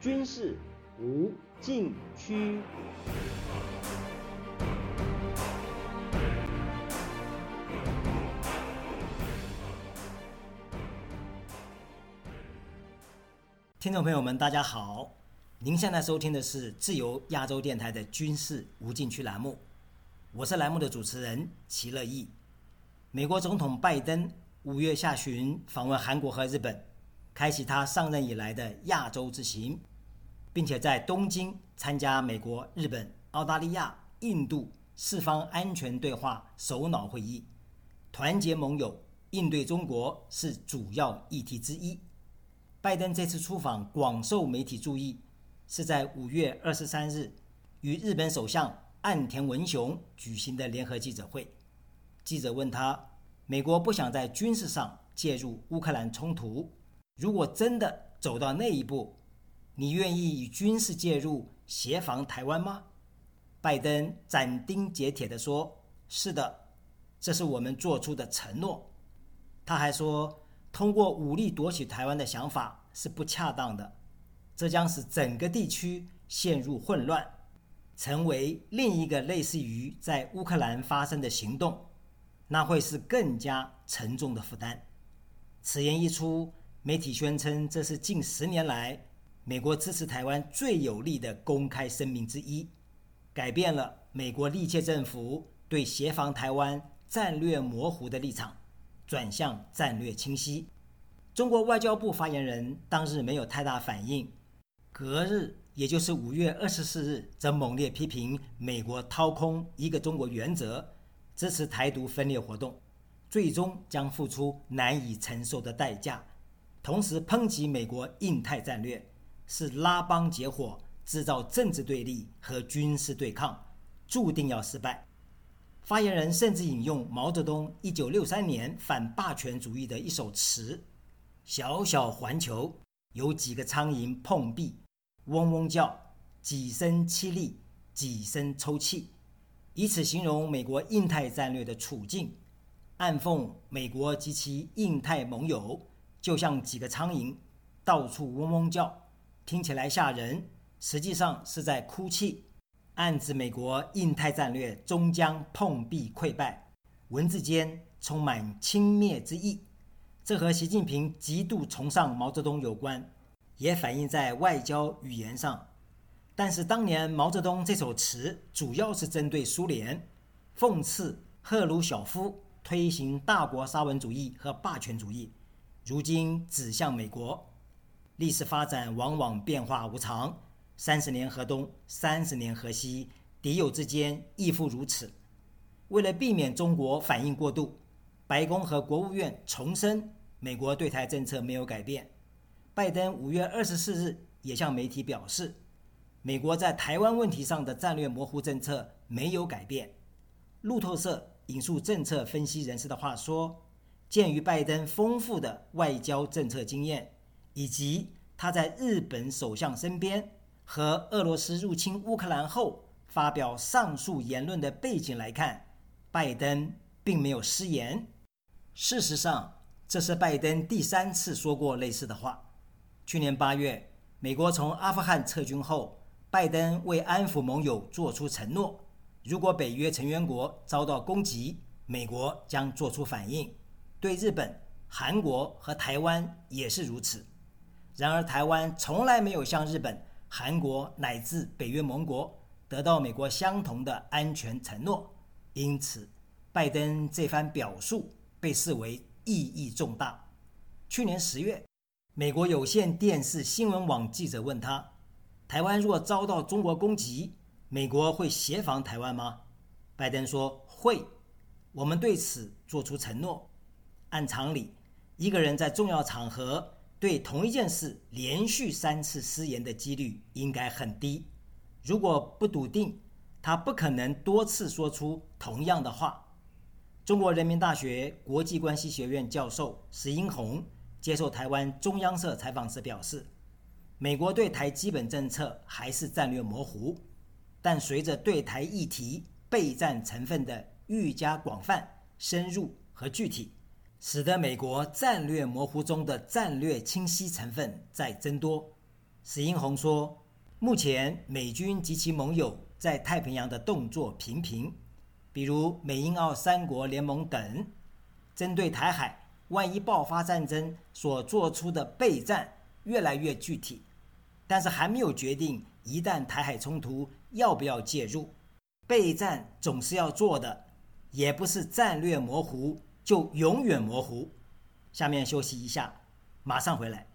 军事无禁区。听众朋友们，大家好，您现在收听的是自由亚洲电台的军事无禁区栏目，我是栏目的主持人齐乐意。美国总统拜登五月下旬访问韩国和日本，开启他上任以来的亚洲之行，并且在东京参加美国、日本、澳大利亚、印度四方安全对话首脑会议，团结盟友，应对中国是主要议题之一。拜登这次出访广受媒体注意，是在五月二十三日与日本首相岸田文雄举行的联合记者会。记者问他：“美国不想在军事上介入乌克兰冲突，如果真的走到那一步，你愿意以军事介入协防台湾吗？”拜登斩钉截铁地说：“是的，这是我们做出的承诺。”他还说。通过武力夺取台湾的想法是不恰当的，这将使整个地区陷入混乱，成为另一个类似于在乌克兰发生的行动，那会是更加沉重的负担。此言一出，媒体宣称这是近十年来美国支持台湾最有力的公开声明之一，改变了美国历届政府对协防台湾战略模糊的立场。转向战略清晰。中国外交部发言人当日没有太大反应，隔日，也就是五月二十四日，则猛烈批评美国掏空一个中国原则，支持台独分裂活动，最终将付出难以承受的代价。同时抨击美国印太战略是拉帮结伙，制造政治对立和军事对抗，注定要失败。发言人甚至引用毛泽东1963年反霸权主义的一首词：“小小环球有几个苍蝇碰壁，嗡嗡叫，几声凄厉，几声抽泣。”以此形容美国印太战略的处境，暗讽美国及其印太盟友就像几个苍蝇，到处嗡嗡叫，听起来吓人，实际上是在哭泣。暗指美国印太战略终将碰壁溃败，文字间充满轻蔑之意。这和习近平极度崇尚毛泽东有关，也反映在外交语言上。但是当年毛泽东这首词主要是针对苏联，讽刺赫鲁晓夫推行大国沙文主义和霸权主义。如今指向美国，历史发展往往变化无常。三十年河东，三十年河西，敌友之间亦复如此。为了避免中国反应过度，白宫和国务院重申美国对台政策没有改变。拜登五月二十四日也向媒体表示，美国在台湾问题上的战略模糊政策没有改变。路透社引述政策分析人士的话说，鉴于拜登丰富的外交政策经验，以及他在日本首相身边。和俄罗斯入侵乌克兰后发表上述言论的背景来看，拜登并没有失言。事实上，这是拜登第三次说过类似的话。去年八月，美国从阿富汗撤军后，拜登为安抚盟友做出承诺：如果北约成员国遭到攻击，美国将做出反应。对日本、韩国和台湾也是如此。然而，台湾从来没有向日本。韩国乃至北约盟国得到美国相同的安全承诺，因此，拜登这番表述被视为意义重大。去年十月，美国有线电视新闻网记者问他：“台湾若遭到中国攻击，美国会协防台湾吗？”拜登说：“会，我们对此做出承诺。”按常理，一个人在重要场合。对同一件事连续三次失言的几率应该很低。如果不笃定，他不可能多次说出同样的话。中国人民大学国际关系学院教授石英红接受台湾中央社采访时表示：“美国对台基本政策还是战略模糊，但随着对台议题备战成分的愈加广泛、深入和具体。”使得美国战略模糊中的战略清晰成分在增多。史英红说，目前美军及其盟友在太平洋的动作频频，比如美英澳三国联盟等，针对台海万一爆发战争所做出的备战越来越具体，但是还没有决定一旦台海冲突要不要介入。备战总是要做的，也不是战略模糊就永远模糊。下面休息一下，马上回来。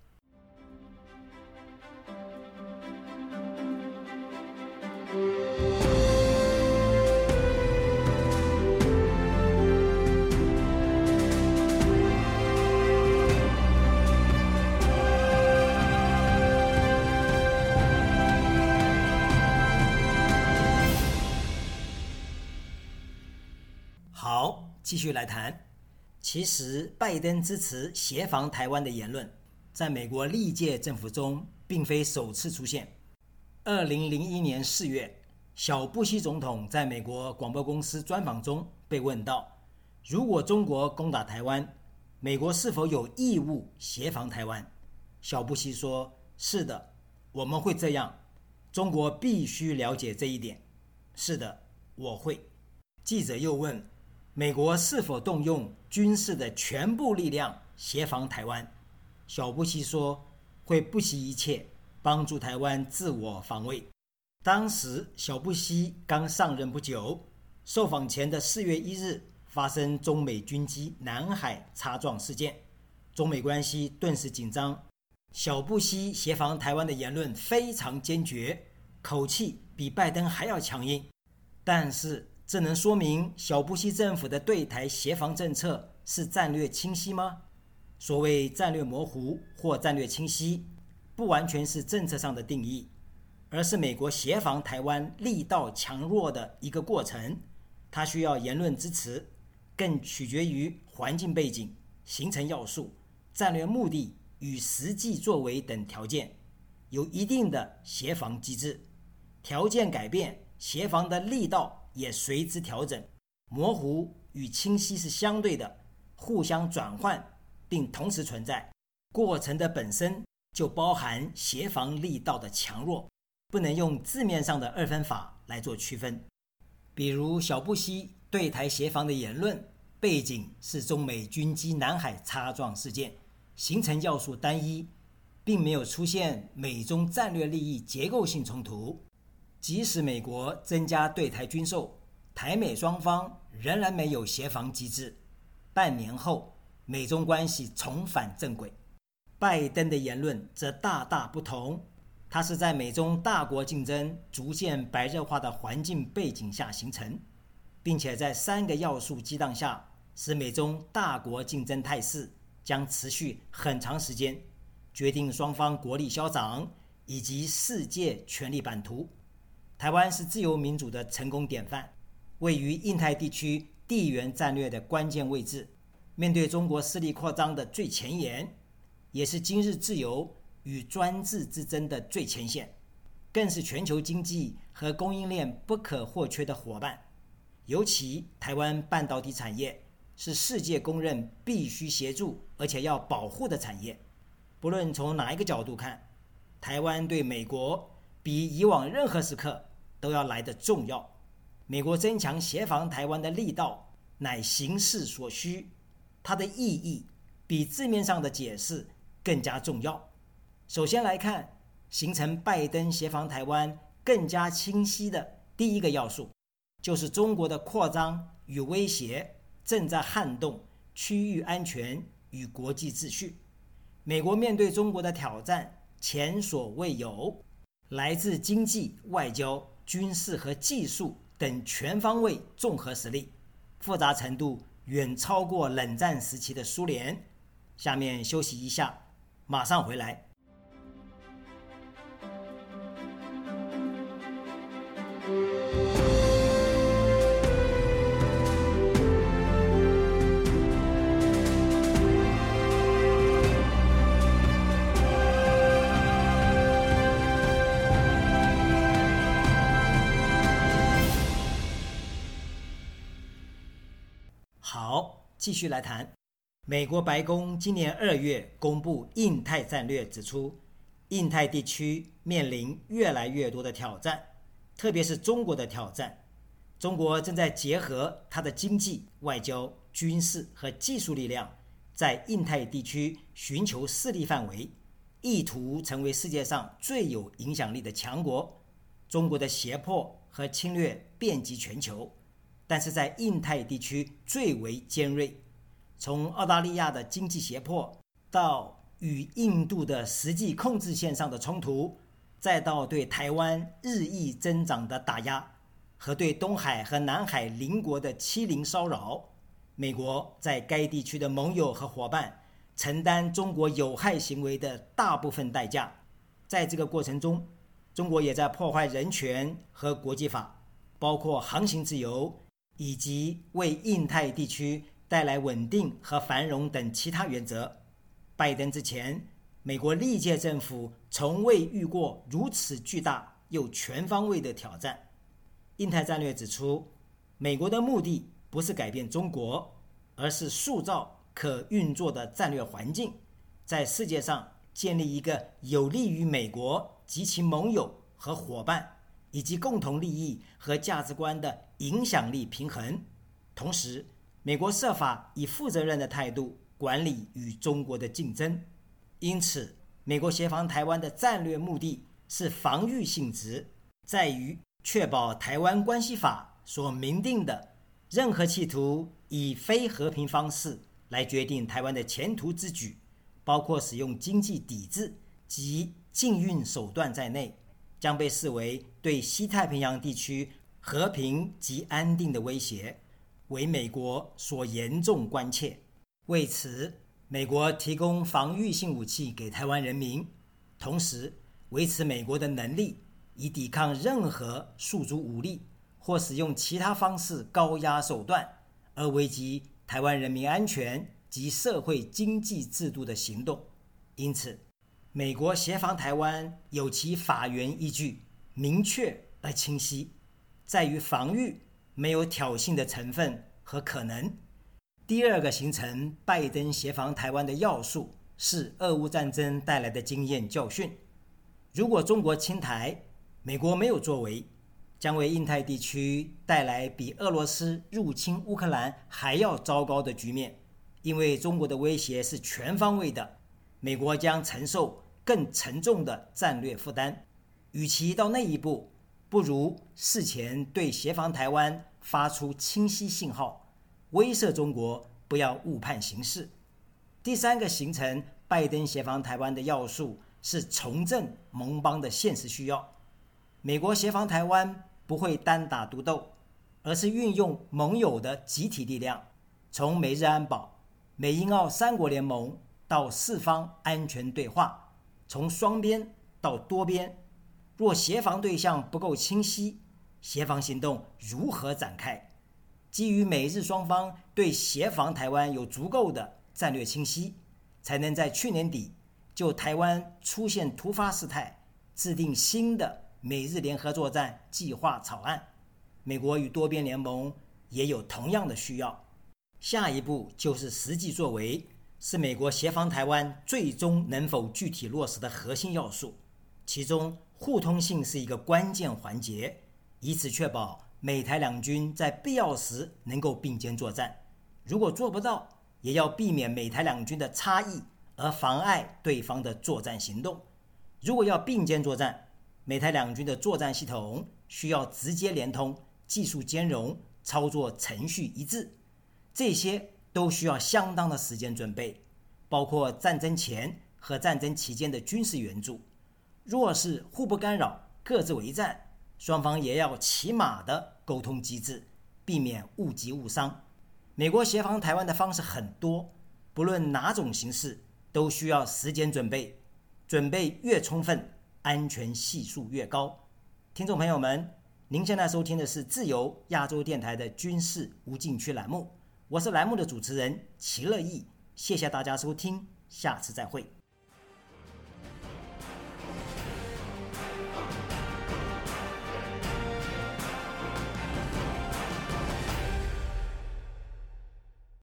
好，继续来谈。其实，拜登支持协防台湾的言论，在美国历届政府中并非首次出现。二零零一年四月，小布希总统在美国广播公司专访中被问到：“如果中国攻打台湾，美国是否有义务协防台湾？”小布希说：“是的，我们会这样。中国必须了解这一点。是的，我会。”记者又问。美国是否动用军事的全部力量协防台湾？小布希说会不惜一切帮助台湾自我防卫。当时小布希刚上任不久，受访前的四月一日发生中美军机南海擦撞事件，中美关系顿时紧张。小布希协防台湾的言论非常坚决，口气比拜登还要强硬，但是。这能说明小布希政府的对台协防政策是战略清晰吗？所谓战略模糊或战略清晰，不完全是政策上的定义，而是美国协防台湾力道强弱的一个过程。它需要言论支持，更取决于环境背景、形成要素、战略目的与实际作为等条件，有一定的协防机制。条件改变，协防的力道。也随之调整，模糊与清晰是相对的，互相转换并同时存在。过程的本身就包含协防力道的强弱，不能用字面上的二分法来做区分。比如小布希对台协防的言论，背景是中美军机南海擦撞事件，形成要素单一，并没有出现美中战略利益结构性冲突。即使美国增加对台军售，台美双方仍然没有协防机制。半年后，美中关系重返正轨。拜登的言论则大大不同，他是在美中大国竞争逐渐白热化的环境背景下形成，并且在三个要素激荡下，使美中大国竞争态势将持续很长时间，决定双方国力消长以及世界权力版图。台湾是自由民主的成功典范，位于印太地区地缘战略的关键位置，面对中国势力扩张的最前沿，也是今日自由与专制之争的最前线，更是全球经济和供应链不可或缺的伙伴。尤其台湾半导体产业是世界公认必须协助而且要保护的产业。不论从哪一个角度看，台湾对美国。比以往任何时刻都要来的重要。美国增强协防台湾的力道，乃形势所需，它的意义比字面上的解释更加重要。首先来看，形成拜登协防台湾更加清晰的第一个要素，就是中国的扩张与威胁正在撼动区域安全与国际秩序。美国面对中国的挑战前所未有。来自经济、外交、军事和技术等全方位综合实力，复杂程度远超过冷战时期的苏联。下面休息一下，马上回来。继续来谈，美国白宫今年二月公布印太战略，指出印太地区面临越来越多的挑战，特别是中国的挑战。中国正在结合它的经济、外交、军事和技术力量，在印太地区寻求势力范围，意图成为世界上最有影响力的强国。中国的胁迫和侵略遍及全球，但是在印太地区最为尖锐。从澳大利亚的经济胁迫，到与印度的实际控制线上的冲突，再到对台湾日益增长的打压。和对东海和南海邻国的欺凌骚扰，美国在该地区的盟友和伙伴承担中国有害行为的大部分代价。在这个过程中，中国也在破坏人权和国际法，包括航行自由以及为印太地区带来稳定和繁荣等其他原则。拜登之前，美国历届政府从未遇过如此巨大又全方位的挑战。印太战略指出，美国的目的不是改变中国，而是塑造可运作的战略环境，在世界上建立一个有利于美国及其盟友和伙伴以及共同利益和价值观的影响力平衡。同时，美国设法以负责任的态度管理与中国的竞争。因此，美国协防台湾的战略目的是防御性质，在于。确保《台湾关系法》所明定的任何企图以非和平方式来决定台湾的前途之举，包括使用经济抵制及禁运手段在内，将被视为对西太平洋地区和平及安定的威胁，为美国所严重关切。为此，美国提供防御性武器给台湾人民，同时维持美国的能力。以抵抗任何诉诸武力或使用其他方式高压手段而危及台湾人民安全及社会经济制度的行动。因此，美国协防台湾有其法源依据，明确而清晰，在于防御，没有挑衅的成分和可能。第二个形成拜登协防台湾的要素是俄乌战争带来的经验教训。如果中国侵台，美国没有作为，将为印太地区带来比俄罗斯入侵乌克兰还要糟糕的局面，因为中国的威胁是全方位的，美国将承受更沉重的战略负担。与其到那一步，不如事前对协防台湾发出清晰信号，威慑中国不要误判形势。第三个形成拜登协防台湾的要素是重振盟邦的现实需要。美国协防台湾不会单打独斗，而是运用盟友的集体力量，从美日安保、美英澳三国联盟到四方安全对话，从双边到多边。若协防对象不够清晰，协防行动如何展开？基于美日双方对协防台湾有足够的战略清晰，才能在去年底就台湾出现突发事态制定新的。美日联合作战计划草案，美国与多边联盟也有同样的需要。下一步就是实际作为，是美国协防台湾最终能否具体落实的核心要素。其中互通性是一个关键环节，以此确保美台两军在必要时能够并肩作战。如果做不到，也要避免美台两军的差异而妨碍对方的作战行动。如果要并肩作战，美台两军的作战系统需要直接连通、技术兼容、操作程序一致，这些都需要相当的时间准备，包括战争前和战争期间的军事援助。若是互不干扰、各自为战，双方也要起码的沟通机制，避免误击误伤。美国协防台湾的方式很多，不论哪种形式，都需要时间准备，准备越充分。安全系数越高，听众朋友们，您现在收听的是自由亚洲电台的军事无禁区栏目，我是栏目的主持人齐乐意，谢谢大家收听，下次再会。